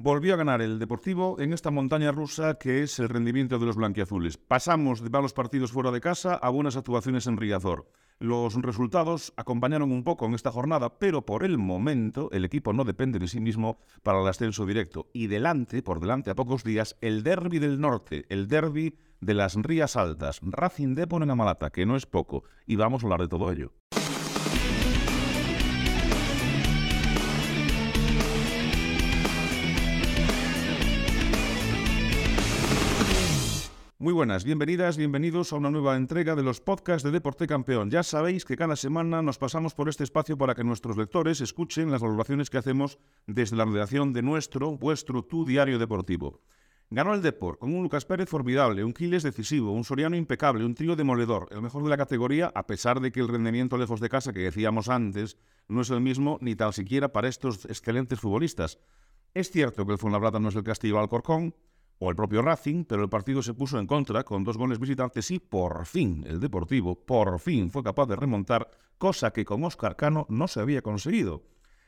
Volvió a ganar el Deportivo en esta montaña rusa que es el rendimiento de los blanquiazules. Pasamos de malos partidos fuera de casa a buenas actuaciones en Riazor. Los resultados acompañaron un poco en esta jornada, pero por el momento el equipo no depende de sí mismo para el ascenso directo. Y delante, por delante a pocos días, el derby del norte, el derby de las Rías Altas, Racing Depor en Amalata, que no es poco. Y vamos a hablar de todo ello. Muy buenas, bienvenidas, bienvenidos a una nueva entrega de los podcasts de Deporte Campeón. Ya sabéis que cada semana nos pasamos por este espacio para que nuestros lectores escuchen las valoraciones que hacemos desde la redacción de nuestro, vuestro, tu diario deportivo. Ganó el Deport con un Lucas Pérez formidable, un Quiles decisivo, un Soriano impecable, un trío demoledor, el mejor de la categoría, a pesar de que el rendimiento lejos de casa que decíamos antes no es el mismo ni tan siquiera para estos excelentes futbolistas. Es cierto que el Fuenlabrada no es el Castillo Alcorcón, o el propio Racing, pero el partido se puso en contra con dos goles visitantes y por fin el Deportivo, por fin fue capaz de remontar, cosa que con Oscar Cano no se había conseguido.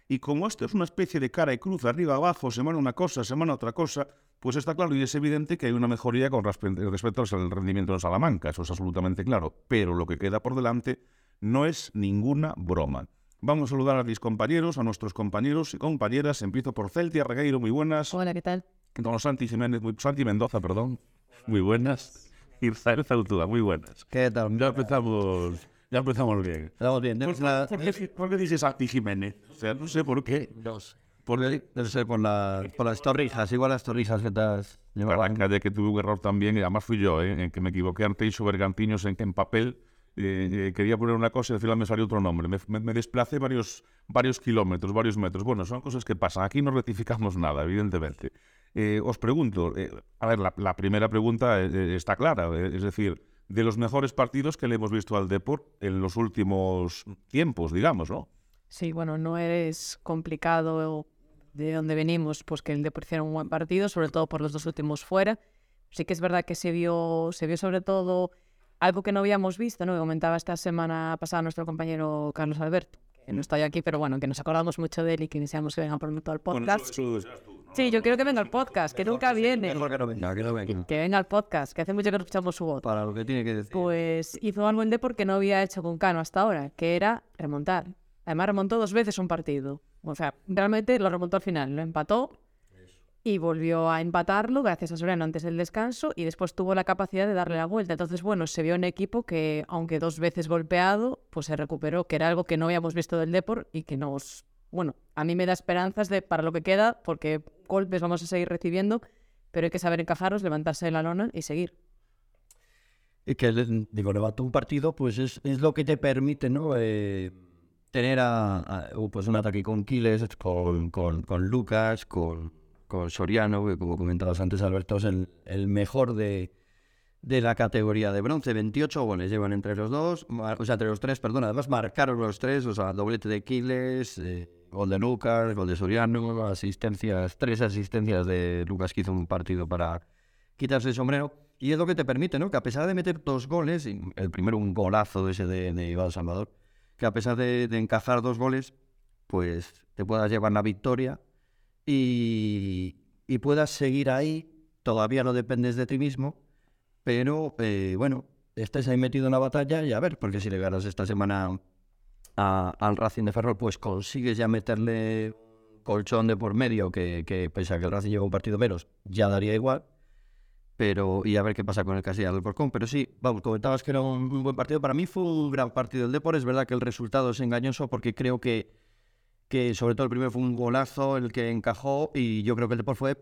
Y como esto es una especie de cara y cruz arriba abajo, semana una cosa, semana otra cosa, pues está claro y es evidente que hay una mejoría con respecto al rendimiento de Salamanca, eso es absolutamente claro. Pero lo que queda por delante no es ninguna broma. Vamos a saludar a mis compañeros, a nuestros compañeros y compañeras. Empiezo por Celtia Regueiro, muy buenas. Hola, ¿qué tal? Don Santi Jiménez, muy, Santi Mendoza, perdón. Muy buenas. Y Zael Zautuda, muy buenas. ¿Qué tal? Ya empezamos, ya empezamos bien. Estamos bien. ¿Por, La- por qué, por qué dices Santi Jiménez? O sea, no sé por qué. por, debe ser por, la, por las torrijas, igual las torrijas que te has llevado. De que tuve un error también, y además fui yo, ¿eh? en que me equivoqué ante Iso Bergantiños en, en papel. eh, eh, quería poner una cosa y al final me salió otro nombre. Me, me- me desplacé varios, varios kilómetros, varios metros. Bueno, son cosas que pasan. Aquí no rectificamos nada, evidentemente. Eh, os pregunto, eh, a ver, la, primera pregunta eh, está clara. es decir, de los mejores partidos que le hemos visto al Deport en los últimos tiempos, digamos, ¿no? Sí, bueno, no es complicado de donde venimos, pues que el Depor hiciera un buen partido, sobre todo por los dos últimos fuera. Sí que es verdad que se vio, se vio sobre todo algo que no habíamos visto, ¿no? Que comentaba esta semana pasada nuestro compañero Carlos Alberto, que no está hoy aquí, pero bueno, que nos acordamos mucho de él y que deseamos que venga pronto al podcast. Sí, yo quiero que venga al podcast, que nunca viene. Que no venga, que no venga. Que venga al podcast, que hace mucho que no escuchamos su voz. Para lo que tiene que decir. Pues hizo algo el Depor que no había hecho con Cano hasta ahora, que era remontar. Además remontó dos veces un partido. O sea, realmente lo remontó al final, lo empató y volvió a empatarlo gracias a Soriano antes del descanso y después tuvo la capacidad de darle la vuelta. Entonces, bueno, se vio un equipo que, aunque dos veces golpeado, pues se recuperó, que era algo que no habíamos visto del Depor y que nos... Bueno, a mí me da esperanzas de para lo que queda, porque golpes vamos a seguir recibiendo, pero hay que saber encajarlos, levantarse de la lona y seguir. Y que, digo, levantó un partido, pues es, es lo que te permite, ¿no? Eh, tener pues un ataque con con, con, con Lucas, con, con Soriano, que como comentabas antes, Alberto, es el, mejor de, de la categoría de bronce. 28 goles llevan entre los dos, o sea, entre los tres, perdón. Además, marcaron los tres, o sea, doblete de Quiles, eh, gol de Lucas, gol de Soriano, asistencias, tres asistencias de Lucas que hizo un partido para quitarse el sombrero. Y es lo que te permite, ¿no? Que a pesar de meter dos goles, el primero un golazo ese de, de Iván Salvador, que a pesar de, de encajar dos goles, pues te puedas llevar la victoria y, y puedas seguir ahí. Todavía no dependes de ti mismo, pero eh, bueno, estés ahí metido en la batalla y a ver, porque si le ganas esta semana a- al Racing de Ferrol, pues consigues ya meterle colchón de por medio, que, que pese a que el Racing lleva un partido menos, ya daría igual. Pero, y a ver qué pasa con el Castilla del Porcón. Pero sí, vamos, comentabas que era un, buen partido. Para mí fue un gran partido el Depor. Es verdad que el resultado es engañoso porque creo que, que sobre todo el primero fue un golazo el que encajó y yo creo que el Depor fue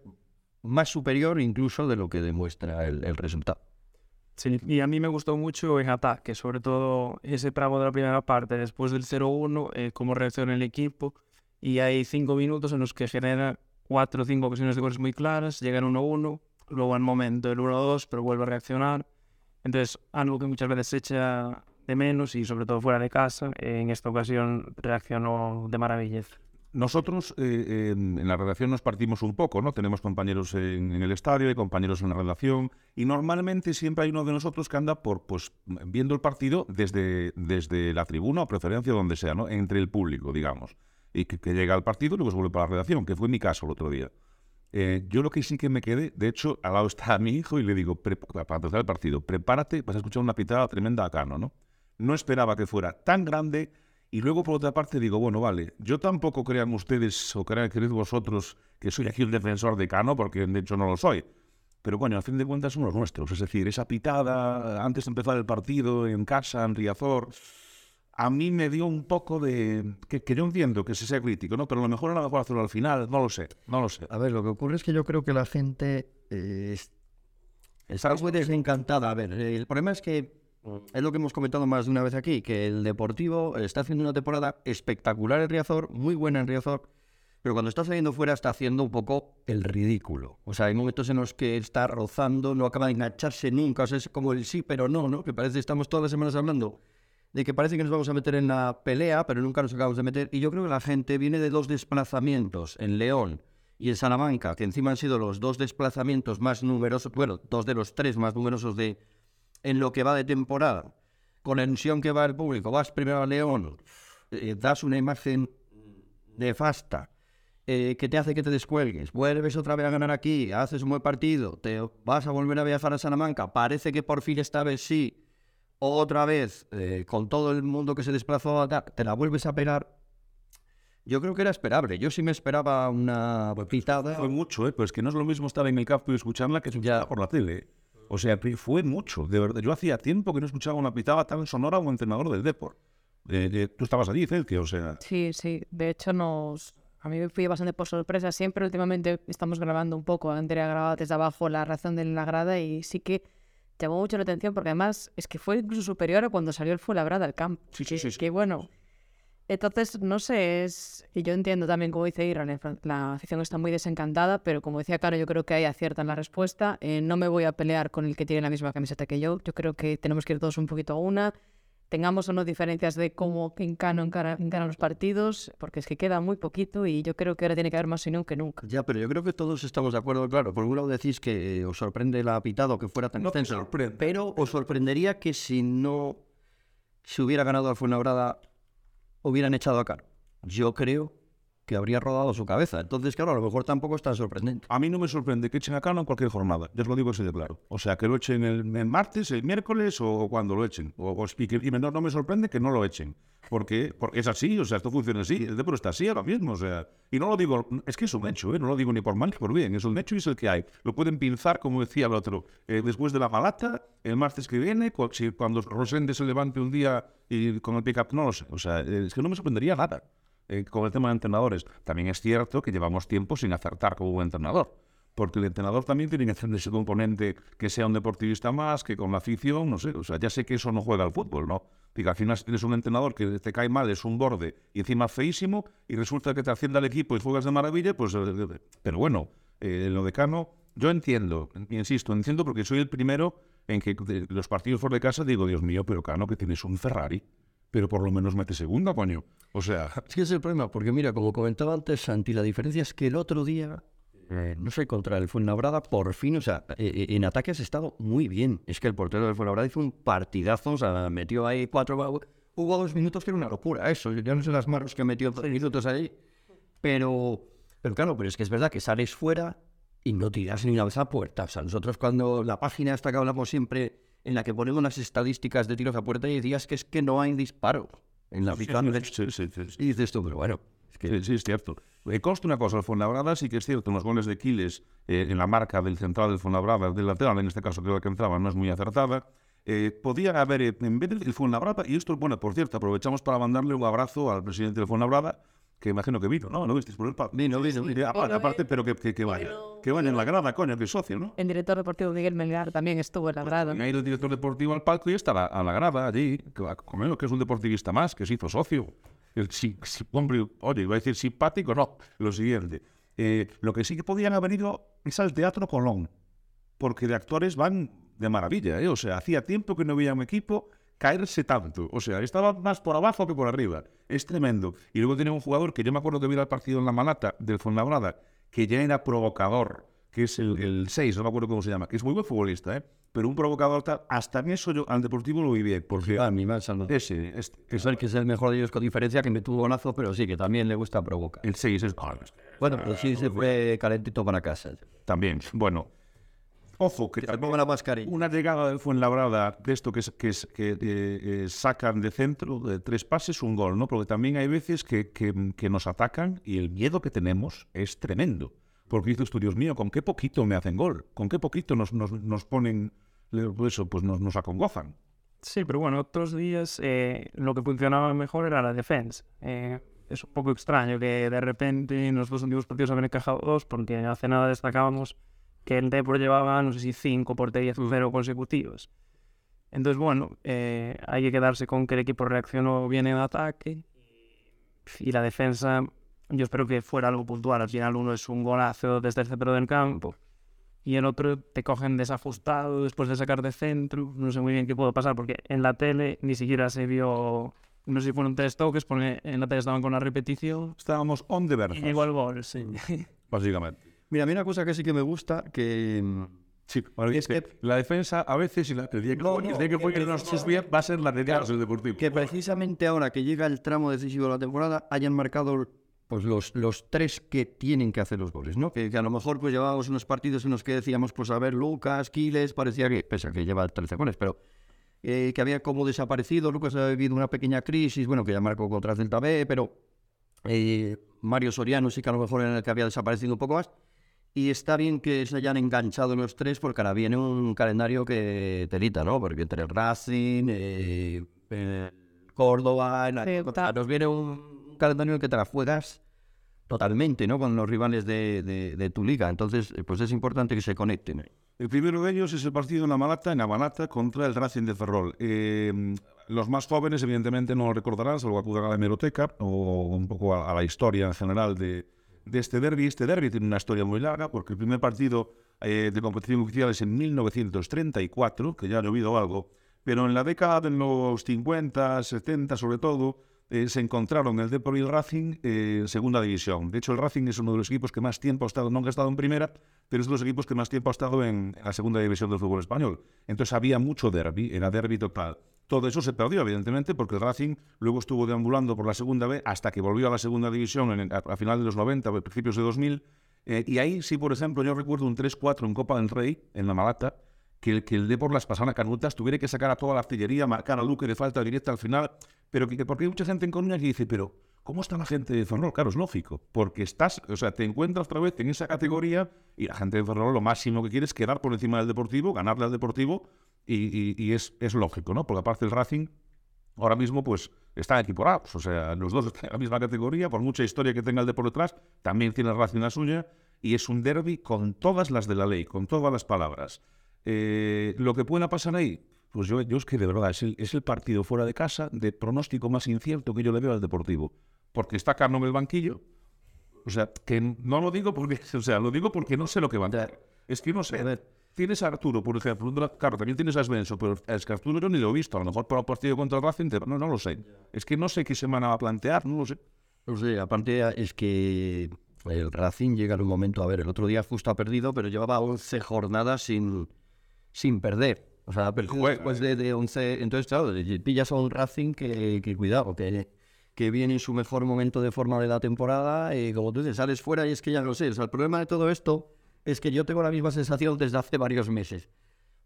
más superior incluso de lo que demuestra el, resultado. Sí, y a mí me gustó mucho en ataque, sobre todo ese tramo de la primera parte, después del 0-1, eh, cómo reacciona el equipo. Y hay cinco minutos en los que genera cuatro o cinco ocasiones de goles muy claras, llegan 1-1, luego al momento el 1-2, pero vuelve a reaccionar. Entonces, algo que muchas veces se echa de menos y sobre todo fuera de casa, en esta ocasión reaccionó de maravilla. Nosotros eh, en, en la redacción nos partimos un poco, ¿no? Tenemos compañeros en, el estadio y compañeros en la redacción y normalmente siempre hay uno de nosotros que anda por, pues, viendo el partido desde, desde la tribuna o preferencia donde sea, ¿no? Entre el público, digamos. Y que, llega al partido y luego se vuelve para la redacción, que fue mi caso el otro día. Eh, yo lo que sí que me quedé, de hecho, al lado está mi hijo y le digo, "Pre- para empezar el partido, prepárate, vas a escuchar una pitada tremenda a Cano, ¿no? No esperaba que fuera tan grande y luego por otra parte digo, bueno, vale, yo tampoco crean ustedes o crean queridos vosotros que soy aquí un defensor de Cano, porque de hecho no lo soy. Pero coño, al fin de cuentas son los nuestros. Es decir, esa pitada antes de empezar el partido en casa, en Riazor, a mí me dio un poco de... Que, que yo entiendo que se sea crítico, ¿no? Pero a lo mejor era mejor hacerlo al final, no lo sé, no lo sé. A ver, lo que ocurre es que yo creo que la gente eh, es- está muy desencantada. A ver, el problema es que es lo que hemos comentado más de una vez aquí, que el Deportivo está haciendo una temporada espectacular en Riazor, muy buena en Riazor, pero cuando está saliendo fuera está haciendo un poco el ridículo. O sea, hay momentos en los que está rozando, no acaba de engancharse nunca, o sea, es como el sí, pero no, ¿no? Que parece que estamos todas las semanas hablando de que parece que nos vamos a meter en la pelea, pero nunca nos acabamos de meter. Y yo creo que la gente viene de dos desplazamientos en León y en Salamanca, que encima han sido los dos desplazamientos más numerosos, bueno, dos de los tres más numerosos de en lo que va de temporada. Con la ilusión que va el público, vas primero a León, eh, das una imagen nefasta. eh, que te hace que te descuelgues, vuelves otra vez a ganar aquí, haces un buen partido, te vas a volver a viajar a Salamanca, parece que por fin esta vez sí, otra vez, eh, con todo el mundo que se desplazó, te la vuelves a pegar. Yo creo que era esperable. Yo sí me esperaba una pitada. Fue mucho, ¿eh? Pero es que no es lo mismo estar en el campo y escucharla que escucharla por la tele. O sea, fue mucho, de verdad. Yo hacía tiempo que no escuchaba una pitada tan sonora un entrenador del Deport. Eh, eh, tú estabas allí, Celtia, o sea... Sí, sí. De hecho, nos... a mí me fui bastante por sorpresa. Siempre últimamente estamos grabando un poco. Andrea grababa desde abajo la razón de la grada y sí que llamó mucho la atención porque además es que fue incluso superior a cuando salió el Fuenlabrada al campo. Sí, sí, sí, sí. que bueno. Entonces, no sé, es... Y yo entiendo también, como dice Ira, la, afición está muy desencantada, pero como decía Caro, yo creo que ahí aciertan la respuesta. Eh, no me voy a pelear con el que tiene la misma camiseta que yo. Yo creo que tenemos que ir todos un poquito a una. Tengamos o no diferencias de cómo Encano encara, encaran los partidos, porque es que queda muy poquito y yo creo que ahora tiene que haber más unión que nunca. Ya, pero yo creo que todos estamos de acuerdo, claro. Por un lado decís que eh, os sorprende la pitado que fuera tan No sorprende. pero os sorprendería que si no se hubiera ganado al Fuenlabrada hubieran echado a Caro. Yo creo que habría rodado su cabeza. Entonces, claro, a lo mejor tampoco es tan sorprendente. A mí no me sorprende que echen a Cano en cualquier jornada. Ya os lo digo así de claro. O sea, que lo echen el, el martes, el miércoles o cuando lo echen. O, o- y, que- y no, no me sorprende que no lo echen. Porque, porque es así, o sea, esto funciona así. Depor está así ahora mismo, o sea. Y no lo digo, es que es un hecho, ¿eh? no lo digo ni por mal ni por bien. Es un hecho y es el que hay. Lo pueden pinzar, como decía el otro, eh, después de la malata, el martes que viene, cu- si- cuando Rosende se levante un día y con el pick-up, no lo sé. O sea, es que no me sorprendería nada eh, con el tema de entrenadores. También es cierto que llevamos tiempo sin acertar como un entrenador. Porque el entrenador también tiene que hacer ese componente que sea un deportivista más, que con la afición, no sé, o sea, ya sé que eso no juega al fútbol, ¿no? Que al final tienes un entrenador que te cae mal, es un borde y encima feísimo, y resulta que te asciende al equipo y juegas de maravilla, pues... eh, eh, Pero bueno, eh, lo de Cano, yo entiendo, insisto, entiendo porque soy el primero en que los partidos fuera de casa digo, Dios mío, pero Cano, que tienes un Ferrari, pero por lo menos mete segunda, coño. O sea, Es que es el problema, porque mira, como comentaba antes Santi, la diferencia es que el otro día, eh, no sé, contra el Fuenlabrada, por fin, o sea, eh, eh, en ataque has estado muy bien. Es que el portero del Fuenlabrada hizo un partidazo, o sea, metió ahí cuatro... Hubo dos minutos que era una locura, eso. Ya no sé las manos que metió dos minutos ahí. Pero, pero claro, pero es que es verdad que sales fuera y no tiras ni una vez a puerta. O sea, nosotros cuando la página esta que hablamos siempre, en la que ponemos las estadísticas de tiros a puerta, y decías que es que no hay disparo en la mitad. sí, sí. Y dices tú, pero bueno, es que Sí, es cierto. Consta una cosa, el Fuenlabrada sí que es cierto, los goles de Quiles eh, en la marca del central del Fuenlabrada, del lateral, en este caso creo que entraba, no es muy acertada. Eh, podía haber, eh, en vez del Fuenlabrada, y esto, bueno, por cierto, aprovechamos para mandarle un abrazo al presidente del Fuenlabrada, que imagino que vino, ¿no? ¿No visteis por el pa- Vino, vino, vino. Eh, aparte, aparte, pero que, que, que vaya. Que vaya en la grada, coño, que socio, ¿no? El director deportivo Miguel Melgar también estuvo en la grada. Ha ido el director deportivo al palco y está a la, a la grada allí, que, que es un deportivista más, que se hizo socio. El, si, si- hombre, oye, iba a decir simpático, no, lo siguiente. Eh, lo que sí que podían haber ido es al Teatro Colón, porque de actores van de maravilla, ¿eh? O sea, hacía tiempo que no veía un equipo caerse tanto. O sea, estaba más por abajo que por arriba. Es tremendo. Y luego tenía un jugador que yo me acuerdo que vi el partido en la Malata del Fuenlabrada, que ya era provocador. que es el 6, no me acuerdo cómo se llama, que es muy buen futbolista, ¿eh? pero un provocador tal, hasta en eso yo al Deportivo lo vi bien, porque A mí me ha saludado. ese, este, Es el que es el mejor de ellos con diferencia, que me tuvo golazo, pero sí, que también le gusta provocar. el 6 es... ah, Bueno, pero sí se fue calentito para casa. También, bueno. Ojo, que Que te ponga la mascarilla. una llegada del Fuenlabrada de esto que, que, que eh, eh, sacan de centro, de tres pases, un gol, ¿no? Porque también hay veces que, que- que nos atacan y el miedo que tenemos es tremendo. Porque dices tú, Dios mío, ¿con qué poquito me hacen gol? ¿Con qué poquito nos, nos, nos ponen, pues eso, pues nos, nos acongozan? Sí, pero bueno, otros días eh, lo que funcionaba mejor era la defensa. Eh, es un poco extraño que de repente en los dos últimos partidos habían encajado dos, porque hace nada destacábamos que el Depor llevaba, no sé si cinco porterías cero consecutivas. Entonces, bueno, eh, hay que quedarse con que el equipo reaccionó bien en ataque y la defensa, yo espero que fuera algo puntual. Al final uno es un golazo desde el centro del campo y el otro te cogen desajustado después de sacar de centro. No sé muy bien qué puedo pasar porque en la tele ni siquiera se vio, no sé si fueron tres toques, porque en la tele estaban con la repetición Estábamos on the y verge, llegó el gol, sí. básicamente. Mira, a mí una cosa que sí que me gusta, que... mm, Sí, bueno, Es que la defensa a veces, y la, el día que, No, el no, día que que fue que nos bien, va a ser la de Carlos, el Deportivo. que precisamente ahora que llega el tramo decisivo de la temporada hayan marcado pues los, los tres que tienen que hacer los goles, ¿no? Que, que a lo mejor pues llevábamos unos partidos en los que decíamos, pues a ver, Lucas, Quiles, parecía que, pese a que lleva 13 goles, pero eh, que había como desaparecido, Lucas ha vivido una pequeña crisis, bueno, que ya marcó contra el Celta B, pero eh, Mario Soriano sí que a lo mejor en el que había desaparecido un poco más. Y está bien que se hayan enganchado los tres porque ahora viene un calendario que telita, ¿no? Porque entre el Racing, eh, el Córdoba, la- nos viene un, calendario en el que te la juegas totalmente, ¿no? Con los rivales de, de- de tu liga. Entonces, eh, pues es importante que se conecten. El primero de ellos es el partido en la Malata, en Avanata, contra el Racing de Ferrol. Eh, los más jóvenes, evidentemente, no lo recordarán, salvo acudan a la hemeroteca o un poco a, a la historia en general de, de este derby. Este derby tiene una historia muy larga, porque el primer partido eh, de competición oficial es en 1934, que ya ha llovido algo, pero en la década de los 50, 70 sobre todo, eh, se encontraron el Depor y el Racing eh, en segunda división. De hecho, el Racing es uno de los equipos que más tiempo ha estado, nunca ha estado en primera, pero es de los equipos que más tiempo ha estado en, en la segunda división del fútbol español. Entonces había mucho derby, era derby total. Todo eso se perdió, evidentemente, porque el Racing luego estuvo deambulando por la segunda B hasta que volvió a la segunda división a, a final de los 90, a principios de 2000. eh, y ahí sí, por ejemplo, yo recuerdo un 3-4 en Copa del Rey, en la Malata, que el, que el Depor las pasadas canutas tuviera que sacar a toda la artillería, marcar a Luque de falta directa al final, pero que, que- porque hay mucha gente en Coruña que dice, pero ¿cómo está la gente de Ferrol? Claro, es lógico, porque estás, o sea, te encuentras otra vez en esa categoría y la gente de Ferrol lo máximo que quiere es quedar por encima del Deportivo, ganarle al Deportivo y, es, lógico, ¿no? Porque aparte el Racing ahora mismo pues están equiparados, o sea, los dos están en la misma categoría, por mucha historia que tenga el Depor detrás, también tiene el Racing la suya y es un derby con todas las de la ley, con todas las palabras. Eh, lo que pueda pasar ahí, pues yo, yo es que de verdad es el, es el partido fuera de casa de pronóstico más incierto que yo le veo al Deportivo. Porque está Carno en el banquillo. O sea, que no lo digo porque, o sea, lo digo porque no sé lo que va a hacer. Es que no sé. Tienes a Arturo, por ejemplo. Claro, también tienes a Svensson, pero es que Arturo yo ni lo he visto. A lo mejor para el partido contra el Racing, no, no lo sé. Es que no sé qué semana va a plantear, no lo sé. No sé, aparte es que el Racing llega en un momento, a ver, el otro día justo ha perdido, pero llevaba 11 jornadas sin, sin perder. O sea, después de, de 11. Entonces, claro, pillas a un Racing que, que cuidado, que, que viene en su mejor momento de forma de la temporada y como tú dices, sales fuera y es que ya lo sé. O sea, el problema de todo esto es que yo tengo la misma sensación desde hace varios meses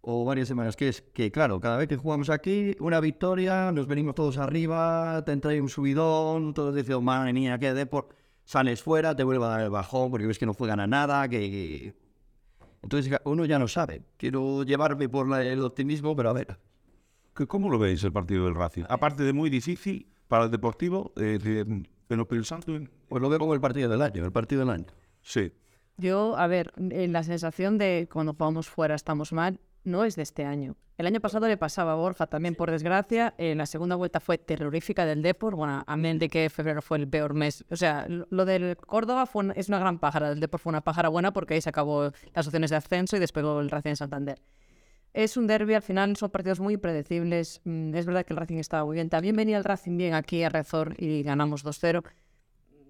o varias semanas, que es que, claro, cada vez que jugamos aquí, una victoria, nos venimos todos arriba, te entra un subidón, todos dicen, madre mía, qué deporte, sales fuera, te vuelve a dar el bajón, porque ves que no juegan a nada, que... Entonces uno ya no sabe. Quiero llevarme por la- el optimismo, pero a ver. ¿Qué- ¿Cómo lo veis el partido del Racing? Aparte de muy difícil para el Deportivo, eh, de- pero pensando en... Pues lo veo como el partido del año, el partido del año. Sí. Yo, a ver, eh, la sensación de cuando jugamos fuera estamos mal no es de este año. El año pasado le pasaba a Borja también, por desgracia. eh, la segunda vuelta fue terrorífica del Depor. Bueno, amén de que febrero fue el peor mes. O sea, lo del Córdoba fue un- es una gran pájara. El Depor fue una pájara buena porque ahí se acabó las opciones de ascenso y despegó el Racing Santander. Es un derby, al final son partidos muy impredecibles. Mm, Es verdad que el Racing estaba muy bien. También venía el Racing bien aquí a Rezor y ganamos 2-0.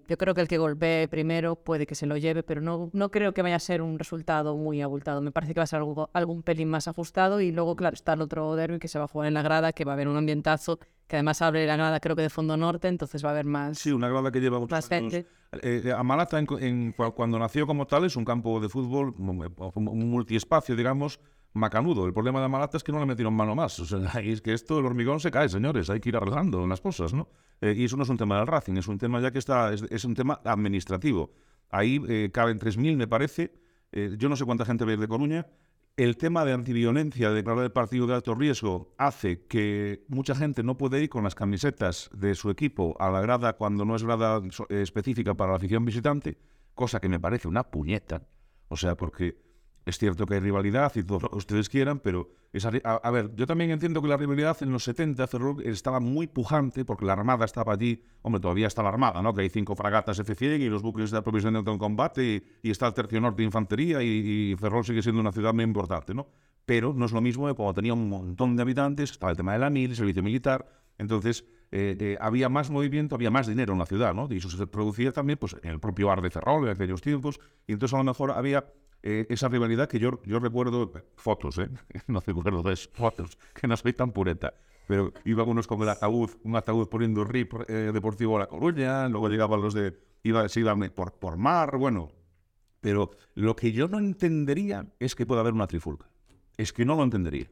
Yo creo que el que golpee primero puede que se lo lleve, pero no, no creo que vaya a ser un resultado muy abultado. Me parece que va a ser algo, algún pelín más ajustado y luego, claro, está el otro derby que se va a jugar en la grada, que va a haber un ambientazo, que además abre la grada creo que de fondo norte, entonces va a haber más, Sí, una grada que lleva muchos más años. gente. Eh, Amalata, en- en- cu- cuando nació como tal, es un campo de fútbol, un multiespacio, digamos, macanudo. El problema de Amalata es que no le metieron mano más. Es que esto, el hormigón se cae, señores. Hay que ir arreglando las cosas, ¿no? Eh, y eso no es un tema del Racing, es un tema ya que está, es, un tema administrativo. Ahí eh, caben 3.000, me parece. Eh, yo no sé cuánta gente ve de Coruña. El tema de antiviolencia, de declarar el partido de alto riesgo, hace que mucha gente no puede ir con las camisetas de su equipo a la grada cuando no es grada eh, específica para la afición visitante, cosa que me parece una puñeta. O sea, porque es cierto que hay rivalidad y todo lo que ustedes quieran, pero esa a, a ver, yo también entiendo que la rivalidad en los 70 Ferrol estaba muy pujante porque la Armada estaba allí, hombre, todavía está la Armada, ¿no? Que hay cinco fragatas F-100 y los buques de aprovisionamiento en combate y, y está el Tercio Norte de Infantería y, y Ferrol sigue siendo una ciudad muy importante, ¿no? Pero no es lo mismo de cuando tenía un montón de habitantes, estaba el tema de la mil, el servicio militar, entonces eh, eh, había más movimiento, había más dinero en la ciudad, ¿no? Y eso se producía también pues, en el propio Ar de Ferrol en aquellos tiempos, y entonces a lo mejor había eh, esa rivalidad que yo, yo recuerdo, fotos, ¿eh? No recuerdo de fotos, que no soy tan pureta. Pero iban unos con el ataúd, un ataúd poniendo RIP eh, Deportivo a La Coruña, luego llegaban los de, iba, se iban por, por mar, bueno. Pero lo que yo no entendería es que pueda haber una trifulca. Es que no lo entendería.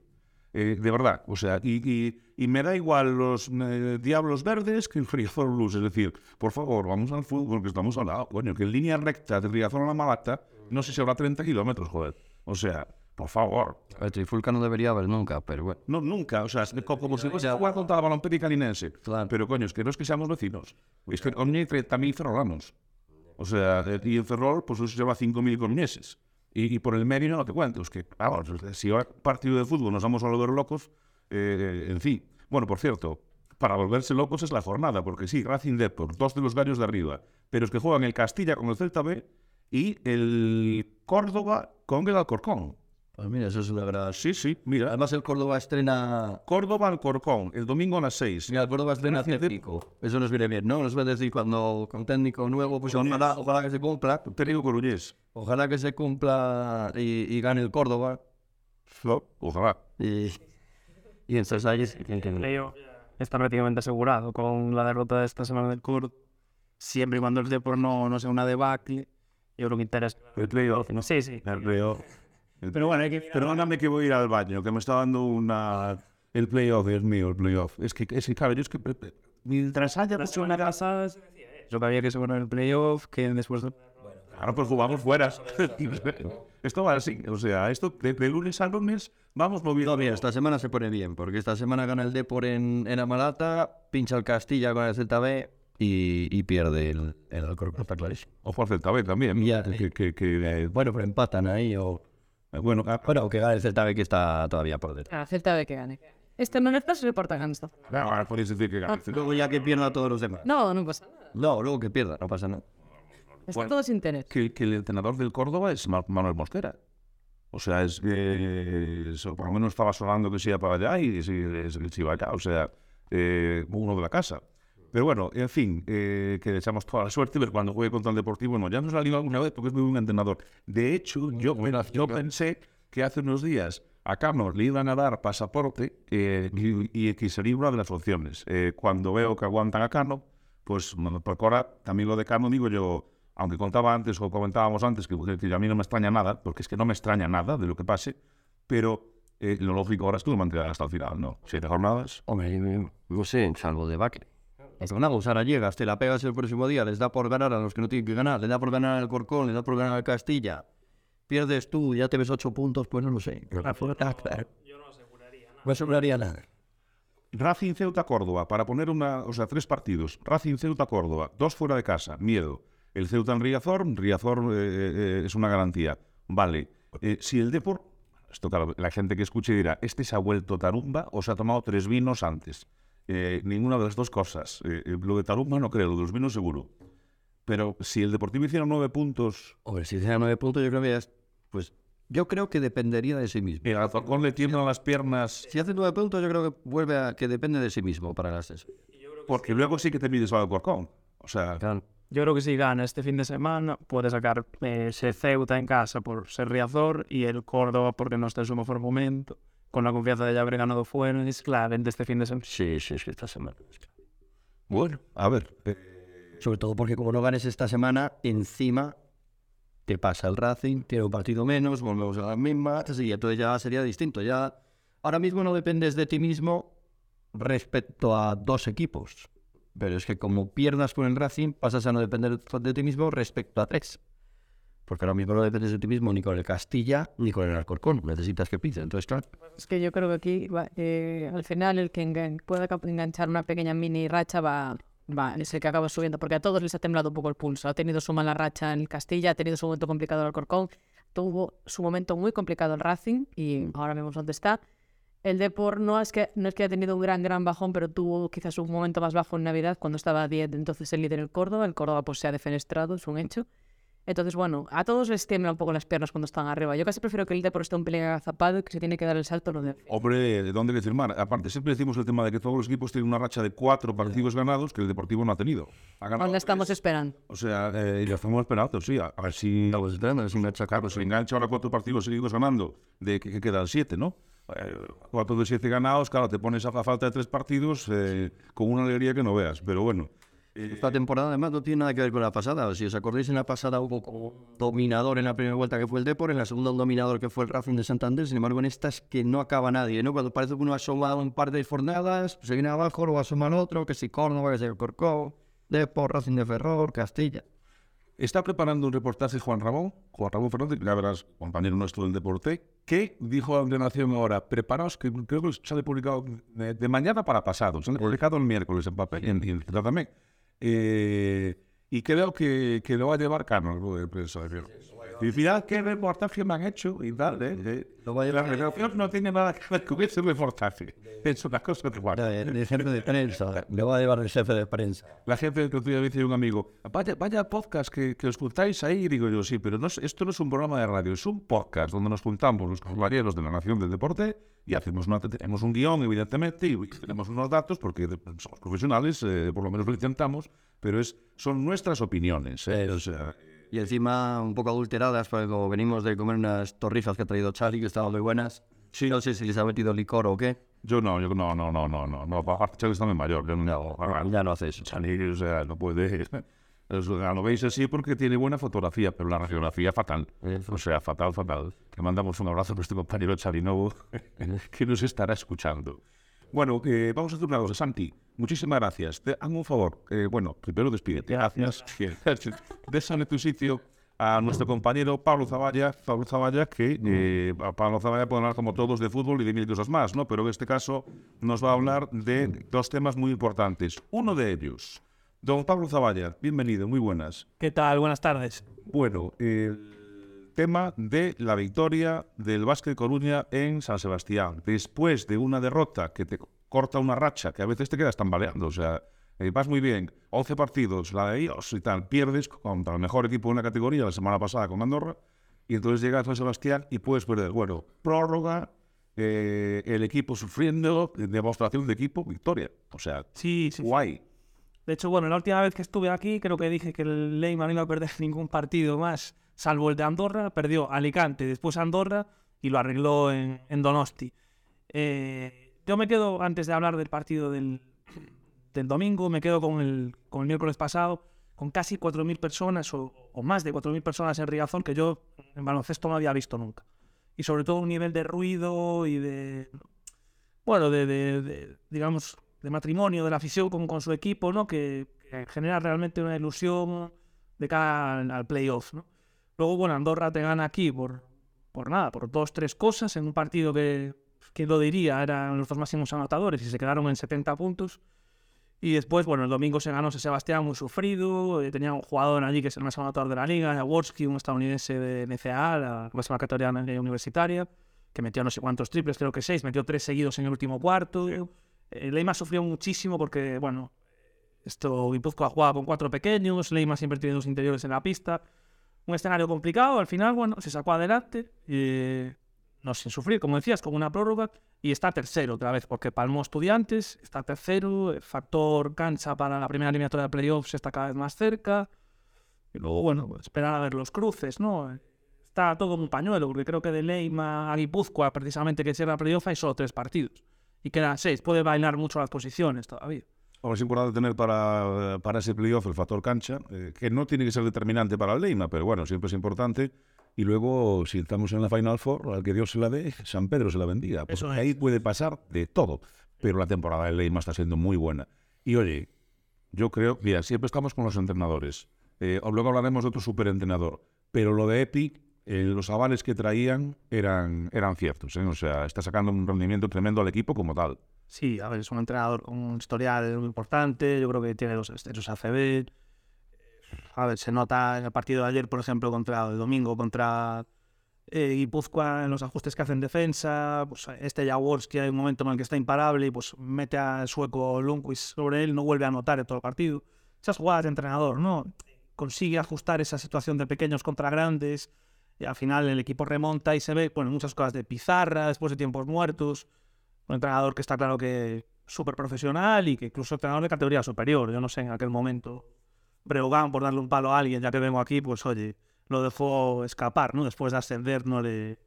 Eh, de verdad, o sea, y, y- y me da igual los eh, Diablos Verdes que el Riazor Blues. Es decir, por favor, vamos al fútbol que estamos al lado. Coño, que en línea recta de Riazor a la Malata, no sé si habrá 30 kilómetros, joder. O sea, por favor. El trifulca no debería haber nunca, pero bueno. No, nunca, o sea, es co- como si fuese a jugar contra la balompié calinense. Claro. Pero coño, es que no es que seamos vecinos. Es que Coruña hay 30.000 ferrolanos. O sea, y en Ferrol, pues eso se lleva 5.000 coruñeses. Y, y por el medio no te cuento, es que, vamos, si ahora partido de fútbol nos vamos a volver locos, eh, en fin. Bueno, por cierto, para volverse locos es la jornada, porque sí, Racing Deport, dos de los gallos de arriba, pero es que juegan el Castilla con el Celta B y el Córdoba con el Alcorcón. Pues mira, eso es una gran... Sí, sí, mira. Además el Córdoba estrena... Córdoba Alcorcón, el domingo a las 6. Mira, el Córdoba estrena Gracias, técnico. Eso nos viene bien, ¿no? Nos va a decir cuando con técnico nuevo, pues ojalá, ojalá que se cumpla. Técnico coruñés. Ojalá que se cumpla y, y gane el Córdoba. Ojalá. Y, y entonces ahí... playoff está prácticamente asegurado con la derrota de esta semana del Kurt. Siempre y cuando el Depor no, no sea una debacle, yo creo que interesa. El playoff, ¿no? Sí, sí. El playoff. El- Pero bueno, hay que Perdóname que voy a ir al baño, que me está dando una... El playoff, Dios mío, el playoff. Es que, es que claro, yo es que... Mientras haya... La semana pasada se decía eso, que que asegurar el playoff, que después de... Claro, pues jugamos fuera. esto va así. O sea, esto de, de lunes a lunes vamos moviendo. No, mira, esta semana se pone bien, porque esta semana gana el Depor en, en Amalata, pincha el Castilla con el Celta B y, y pierde el, el Alcorcón, está clarísimo. Ojo al Celta B también. Ya. Que, que, que, eh, Bueno, pero empatan ahí o... bueno, ah, Bueno, que gane el Celta B que está todavía por detrás. Ah, Celta de que gane. Este no no se reporta gana esta. ahora podéis decir que el Celta. Luego ya que pierda a todos los demás. No, no pasa nada. No, luego que pierda, no pasa nada. Está Bueno. todo sin tener. que, que el entrenador del Córdoba es Ma- Manuel Mosquera. O sea, es que eso, por lo menos estaba sonando que se iba para allá y si, se iba allá. O sea, eh, uno de la casa. Pero bueno, en fin, eh, que le echamos toda la suerte, pero cuando juegue contra el Deportivo, no, ya nos la liga alguna vez porque es muy buen entrenador. De hecho, yo, mira, yo pensé que hace unos días a Cano le iban a dar pasaporte eh, y, y que sería una de las opciones. Eh, cuando veo que aguantan a Cano, pues bueno, porque ahora también lo de Cano digo yo, aunque contaba antes o comentábamos antes que, que a mí no me extraña nada, porque es que no me extraña nada de lo que pase, pero eh, lo lógico ahora es lo mantengan hasta el final, ¿no? Siete jornadas. Hombre, no sé, salvo de Baque. Pues ganamos, ahora llegas, te la pegas el próximo día, les da por ganar a los que no tienen que ganar, le da por ganar al Corcón, le da por ganar al Castilla. Pierdes tú, ya te ves ocho puntos, pues no lo sé. Ah, claro. No aseguraría nada. Racing Ceuta Córdoba, para poner una, o sea, tres partidos. Racing Ceuta Córdoba, dos fuera de casa, miedo. El Ceuta en Riazor, Riazor eh, eh, es una garantía. Vale. Eh, si el Depor, esto claro, la gente que escuche dirá, este se ha vuelto tarumba o se ha tomado tres vinos antes. Eh, ninguna de las dos cosas. Eh, eh, lo de tarumba no creo, lo de los vinos seguro. Pero si el Deportivo hiciera nueve puntos, Hombre, si hiciera nueve puntos, yo creo que ya es- Pues yo creo que dependería de sí mismo. el Alcorcón le tiemblan las piernas, Si hace nueve puntos, yo creo que vuelve a que depende de sí mismo para el ascenso. porque luego sí que te mides al Alcorcón. O sea, Claro. Yo creo que si gana este fin de semana, puede sacar eh, ese Ceuta en casa por ser Riazor y el Córdoba porque no está en su mejor momento. Con la confianza de ya haber ganado fuera, es clave de este fin de semana. Sí, sí, sí, esta semana. Bueno, a ver. eh, Sobre todo porque como no ganes esta semana, encima te pasa el Racing, tiene un partido menos, volvemos a las mismas, y entonces ya sería distinto. Ya ahora mismo no dependes de ti mismo respecto a dos equipos. Pero es que como pierdas con el Racing, pasas a no depender de ti mismo respecto a tres. Porque ahora mismo no dependes de ti mismo ni con el Castilla ni con el Alcorcón. Necesitas que pise. Entonces, claro, Es que yo creo que aquí, eh, al final, el que engan- pueda enganchar una pequeña mini racha va, va, es el que acaba subiendo, porque a todos les ha temblado un poco el pulso. Ha tenido su mala racha en el Castilla, ha tenido su momento complicado el Alcorcón, tuvo su momento muy complicado el Racing y ahora vemos dónde está. El Depor no es que no es que haya tenido un gran gran bajón, pero tuvo quizás un momento más bajo en Navidad cuando estaba a 10, entonces el líder el Córdoba, el Córdoba pues se ha defenestrado, es un hecho. Entonces, bueno, a todos les tiembla un poco las piernas cuando están arriba. Yo casi prefiero que el Depor esté un pelín agazapado y que se tiene que dar el salto lo de Hombre, ¿de dónde que firmar? Aparte, siempre decimos el tema de que todos los equipos tienen una racha de cuatro partidos ganados que el Deportivo no ha tenido. Ha ganado ¿Dónde estamos tres. esperando? O sea, eh, y lo estamos esperando, sí. A, a ver si. esperando, es un Claro, se engancha ahora cuatro partidos seguidos ganando, de que, que quedan siete, ¿no? Eh, cuatro de siete ganados, claro, te pones a, a falta de tres partidos eh, con una alegría que no veas. Pero bueno, Esta temporada además no tiene nada que ver con la pasada. Si os acordáis, en la pasada hubo dominador en la primera vuelta que fue el Depor, en la segunda un dominador que fue el Racing de Santander. Sin embargo, en estas que no acaba nadie, ¿no? Cuando parece que uno ha asomado un par de jornadas, se viene abajo, luego asoma el otro, que si Córdoba, que si el Corcó, Depor, Racing de Ferrol, Castilla. Está preparando un reportaje Juan Ramón, Juan Ramón Fernández, ya verás, compañero nuestro del deporte, que dijo a la Nación ahora, preparaos, que creo que sale publicado de, de mañana para pasado, sale publicado el miércoles en papel, en, en también. Eh, y creo que, que lo va a llevar Cano, el Fierro. Y mirad qué reportaje me han hecho y tal, ¿eh? Eh, Lo va a La redacción no tiene nada que ver con ese reportaje. Es una cosa de guay. El, jefe de prensa, le va a llevar el jefe de prensa. La gente que otro día me dice un amigo, vaya, vaya podcast que, que os juntáis ahí, y digo yo, sí, pero no es- esto no es un programa de radio, es un podcast donde nos juntamos los compañeros de la Nación del Deporte y hacemos una, tenemos un guion, evidentemente, y tenemos unos datos, porque de- somos profesionales, eh, por lo menos lo intentamos, pero es, son nuestras opiniones. eh, o sea, Y encima un poco adulteradas, porque como venimos de comer unas torrijas que ha traído Charlie, que estaban muy buenas. Sí. No sé si les ha metido licor o qué. yo no, yo no, no, no, no, no, no, Charlie está muy mayor, yo no, Ya no hace eso. Charlie, o sea, no puede... lo veis así porque tiene buena fotografía, pero la radiografía fatal. O sea, fatal, fatal. Le mandamos un abrazo a nuestro compañero Charinovo, que nos estará escuchando. Bueno, eh, vamos a hacer una cosa. Santi, muchísimas gracias. Te hago un favor. eh, bueno, primero despídete. Gracias. Désale tu sitio a nuestro compañero Pablo Zavalla, Pablo Zavalla, que eh, a Pablo Zavalla puede hablar como todos de fútbol y de mil cosas más, ¿no? Pero en este caso nos va a hablar de dos temas muy importantes. Uno de ellos, don Pablo Zavalla, bienvenido, muy buenas. ¿Qué tal? Buenas tardes. Bueno, el tema de la victoria del Básquet Coruña en San Sebastián. Después de una derrota que te corta una racha, que a veces te quedas tambaleando, o sea, eh, vas muy bien, 11 partidos, la de ellos y tal, pierdes contra el mejor equipo de una categoría la semana pasada con Andorra, y entonces llegas a San Sebastián y puedes perder. Bueno, prórroga, eh, el equipo sufriendo, demostración de equipo, victoria. O sea, Sí, sí. sí. guay. De hecho, bueno, la última vez que estuve aquí, creo que dije que el Leyman no iba a perder ningún partido más, salvo el de Andorra. Perdió Alicante, después Andorra y lo arregló en, en Donosti. Eh, yo me quedo, antes de hablar del partido del, del domingo, me quedo con el, con el miércoles pasado, con casi 4.000 personas o, o más de 4.000 personas en Riazón que yo en baloncesto no había visto nunca. Y sobre todo un nivel de ruido y de, bueno, de, de- de, digamos, de matrimonio de la afición con, con su equipo, ¿no? Que, que genera realmente una ilusión de cara al, al playoff, ¿no? Luego, bueno, Andorra te gana aquí por, por nada, por dos, tres cosas, en un partido que, ¿quién lo diría? Eran los dos máximos anotadores y se quedaron en 70 puntos. Y después, bueno, el domingo se ganó San Sebastián muy sufrido. eh, tenía un jugador allí que es el más anotador de la liga, Jaworski, un estadounidense de NCAA, la máxima categoría universitaria, que metió no sé cuántos triples, creo que seis, metió tres seguidos en el último cuarto. Eh, Leima sufrió muchísimo porque, bueno, esto Guipúzcoa jugaba con cuatro pequeños, Leima siempre tiene dos interiores en la pista. Un escenario complicado, al final, bueno, se sacó adelante, eh, no sin sufrir, como decías, con una prórroga, y está tercero otra vez, porque palmó estudiantes, está tercero, el factor cancha para la primera eliminatoria de playoffs está cada vez más cerca. Y luego, bueno, esperar a ver los cruces, ¿no? Está todo un pañuelo, porque creo que de Leima a Guipúzcoa, precisamente que cierra playoff, hay solo tres partidos. Y quedan seis. Puede bailar mucho las posiciones todavía. Ahora es importante tener para, para ese playoff el factor cancha, eh, que no tiene que ser determinante para el Leima, pero bueno, siempre es importante. Y luego, si estamos en la Final Four, al que Dios se la dé, San Pedro se la bendiga. Porque Eso es. ahí puede pasar de todo. Pero la temporada del Leima está siendo muy buena. Y oye, yo creo, mira, siempre estamos con los entrenadores. Eh, luego hablaremos de otro superentrenador. Pero lo de Epic, eh, los avales que traían eran, eran ciertos. ¿eh? O sea, está sacando un rendimiento tremendo al equipo como tal. Sí, a ver, es un entrenador con un historial muy importante. Yo creo que tiene dos excesos ACB. A ver, se nota en el partido de ayer, por ejemplo, contra el domingo, contra eh, Guipúzcoa, en los ajustes que hacen defensa. Pues este Jaworski hay un momento en el que está imparable y pues mete al sueco Lundqvist sobre él, no vuelve a anotar en todo el partido. Esas jugadas de entrenador, ¿no? Consigue ajustar esa situación de pequeños contra grandes. Y al final el equipo remonta y se ve, bueno, muchas cosas de pizarra, después de tiempos muertos un entrenador que está claro que súper profesional y que incluso entrenador de categoría superior. Yo no sé en aquel momento, Breogán, por darle un palo a alguien, ya que vengo aquí, pues oye, lo dejó escapar, ¿no? Después de ascender no le,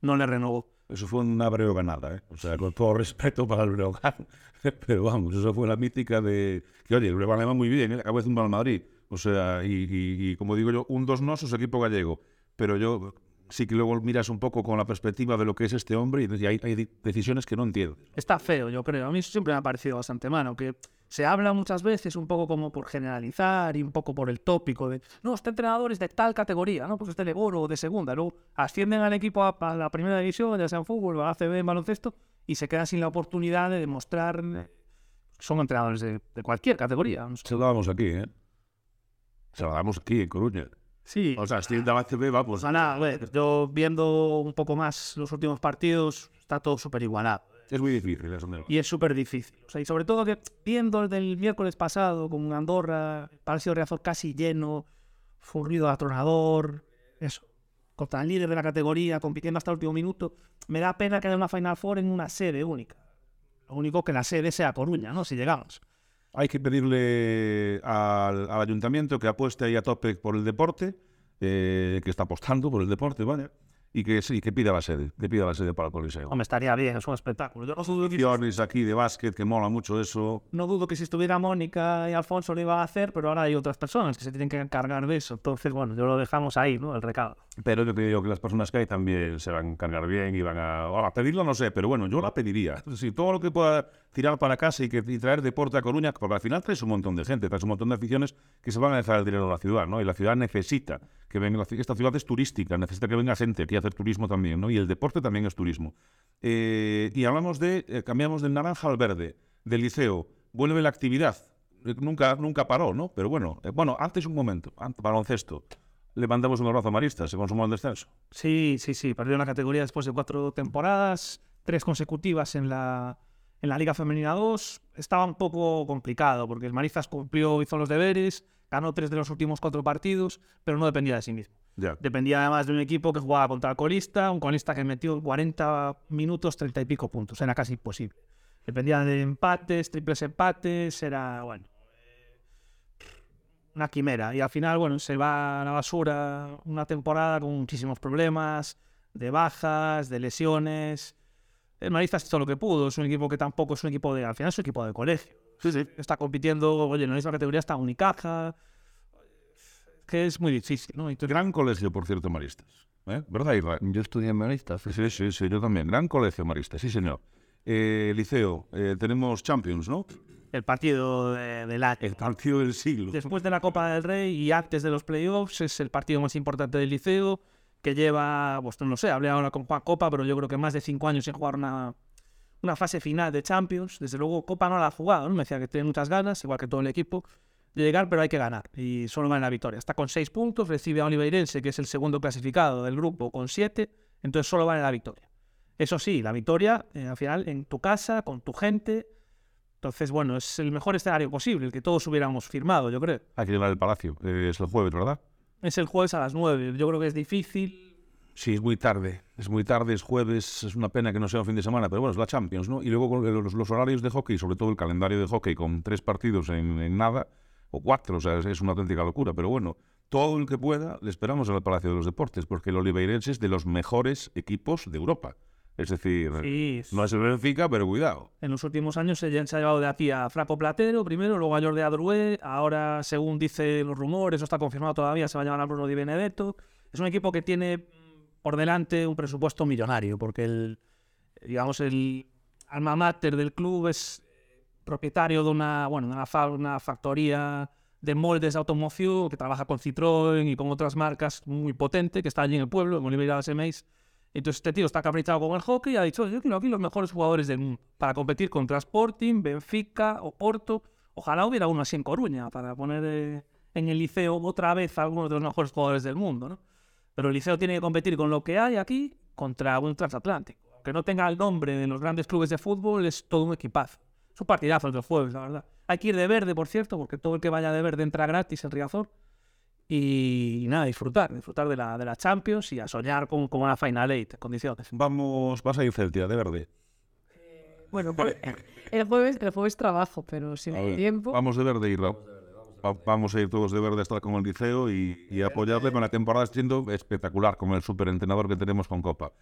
no le renovó. Eso fue una ganada, ¿eh? O sea, con todo respeto para el Breogán. Pero vamos, eso fue la mítica de... Que oye, el Breogán le va muy bien, ¿eh? acabo de zumbar al Madrid. O sea, y, y- y como digo yo, un dos nosos equipo gallego. Pero yo sí que luego miras un poco con la perspectiva de lo que es este hombre y, hay, hay de- decisiones que no entiendo. Está feo, yo creo. A mí eso siempre me ha parecido bastante malo, que se habla muchas veces un poco como por generalizar y un poco por el tópico de, no, este entrenador es de tal categoría, ¿no? Pues es de Leboro o de segunda. Luego ascienden al equipo a, a la primera división, ya sea en fútbol, o ACB, en baloncesto, y se quedan sin la oportunidad de demostrar eh, que son entrenadores de, de cualquier categoría. No sé. Se lo damos aquí, ¿eh? Se lo damos aquí, en Coruña. Sí, O sea, si el de ACB va, pues... pues nada, a ver, yo viendo un poco más los últimos partidos, está todo súper igualado. Es muy difícil eso de- Y es súper difícil. O sea, y sobre todo que viendo el del miércoles pasado con Andorra, Palacio Riazor casi lleno, fue un ruido atronador, eso. Contra el líder de la categoría, compitiendo hasta el último minuto. Me da pena que haya una Final Four en una sede única. Lo único que la sede sea Coruña, ¿no? Si llegamos. Hay que pedirle al, al ayuntamiento que apueste ahí a tope por el deporte, eh, que está apostando por el deporte, ¿vale? Y que sí, que pida la sede, que pida la sede para el Coliseo. Hombre, estaría bien, es un espectáculo. Yo no dudo que, aquí de básquet, que mola mucho eso. no dudo que si estuviera Mónica y Alfonso lo iba a hacer, pero ahora hay otras personas que se tienen que encargar de eso. Entonces, bueno, yo lo dejamos ahí, ¿no? El recado. Pero yo te digo que las personas que hay también se van a encargar bien y van a... Ahora, pedirlo no sé, pero bueno, yo la pediría. Si todo lo que pueda tirar para casa y, que, traer deporte a Coruña, porque al final traes un montón de gente, traes un montón de aficiones que se van a dejar el dinero a la ciudad, ¿no? Y la ciudad necesita que venga... Esta ciudad es turística, necesita que venga gente aquí a hacer turismo también, ¿no? Y el deporte también es turismo. Eh, y hablamos de... eh, cambiamos del naranja al verde, del liceo. Vuelve la actividad. Eh, Nunca, nunca paró, ¿no? Pero bueno, bueno, antes un momento, antes, baloncesto. Le mandamos un abrazo a Maristas, se consumó el descenso. Sí, sí, sí. Perdió la categoría después de cuatro temporadas, tres consecutivas en la, en la Liga Femenina 2. Estaba un poco complicado porque el Marizas cumplió, hizo los deberes, ganó tres de los últimos cuatro partidos, pero no dependía de sí mismo. Dependía además de un equipo que jugaba contra el colista, un colista que metió en 40 minutos 30 y pico puntos. Era casi imposible. Dependía de empates, triples empates, era, bueno, una quimera. Y al final, bueno, se va a la basura una temporada con muchísimos problemas, de bajas, de lesiones. El Maristas hizo lo que pudo. Es un equipo que tampoco es un equipo de. Al final es un equipo de colegio. Sí, sí. Está compitiendo, oye, en la misma categoría está Unicaja. Que es muy difícil, ¿no? Gran colegio, por cierto, Maristas. ¿Eh? ¿Verdad, Isra? Yo estudié en Maristas. Sí, sí, sí, yo también. Gran colegio, Maristas, sí, señor. Eh, liceo, eh, tenemos Champions, ¿no? el partido de- del año. El partido del siglo. Después de la Copa del Rey y antes de los playoffs, es el partido más importante del liceo, que lleva, pues no sé, hablé ahora con Juan Copa, pero yo creo que más de cinco años sin jugar una, fase final de Champions. Desde luego, Copa no la ha jugado, ¿no? Me decía que tiene muchas ganas, igual que todo el equipo, de llegar, pero hay que ganar. Y solo en la victoria. Está con seis puntos, recibe a Oliveirense, que es el segundo clasificado del grupo, con siete, entonces solo va en la victoria. Eso sí, la victoria, eh, al final, en tu casa, con tu gente. Entonces, bueno, es el mejor escenario posible, el que todos hubiéramos firmado, yo creo. Hay que llevar el Palacio. eh, es el jueves, ¿verdad? Es el jueves a las 9. Yo creo que es difícil. Sí, es muy tarde. Es muy tarde, es jueves. Es una pena que no sea un fin de semana, pero bueno, es la Champions, ¿no? Y luego los, los horarios de hockey, sobre todo el calendario de hockey con tres partidos en, nada, o cuatro, o sea, es, es una auténtica locura. Pero bueno, todo el que pueda, le esperamos en el Palacio de los Deportes, porque el Oliveirense es de los mejores equipos de Europa. Es decir, Sí, no es el Benfica, pero cuidado. En los últimos años se, se ha llevado de aquí a Fraco Platero primero, luego a Jordi Adrué, ahora según dicen los rumores, no está confirmado todavía, se va a llevar a Bruno Di Benedetto. Es un equipo que tiene por delante un presupuesto millonario, porque el, digamos, el alma mater del club es propietario de una, bueno, de una, fa- una factoría de moldes de automoción que trabaja con Citroën y con otras marcas muy potente, que está allí en el pueblo, en Oliveira de Semeis. Entonces este tío está caprichado con el hockey y ha dicho, yo quiero aquí los mejores jugadores del mundo para competir contra Sporting, Benfica o Porto. Ojalá hubiera uno así en Coruña para poner eh, en el liceo otra vez a algunos de los mejores jugadores del mundo, ¿no? Pero el liceo tiene que competir con lo que hay aquí contra un transatlántico. Aunque no tenga el nombre de los grandes clubes de fútbol, es todo un equipazo. Es un partidazo el del jueves, la verdad. Hay que ir de verde, por cierto, porque todo el que vaya de verde entra gratis en Riazor. Y, nada, disfrutar, disfrutar de la, de la Champions y a soñar con, con una Final Eight en condiciones. Vamos, vas a ir Celtia, de verde. Bueno, pues, el jueves, el jueves trabajo, pero si ver, tiempo. Vamos de verde. Va- Vamos a ir todos de verde a estar con el liceo y, y apoyarle con la temporada siendo espectacular con el superentrenador que tenemos con Copa.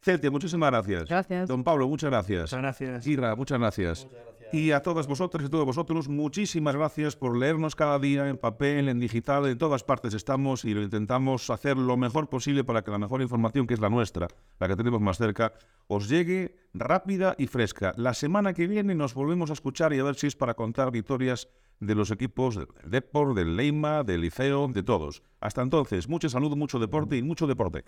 Celtia, muchísimas gracias. Gracias. Don Pablo, muchas gracias. Muchas gracias. Irra, muchas gracias. Y a todas vosotras y todos vosotros, muchísimas gracias por leernos cada día en papel, en digital, en todas partes estamos y lo intentamos hacer lo mejor posible para que la mejor información, que es la nuestra, la que tenemos más cerca, os llegue rápida y fresca. La semana que viene nos volvemos a escuchar y a ver si es para contar victorias de los equipos del Depor, del Leima, del Liceo, de todos. Hasta entonces, mucha salud, mucho deporte y mucho deporte.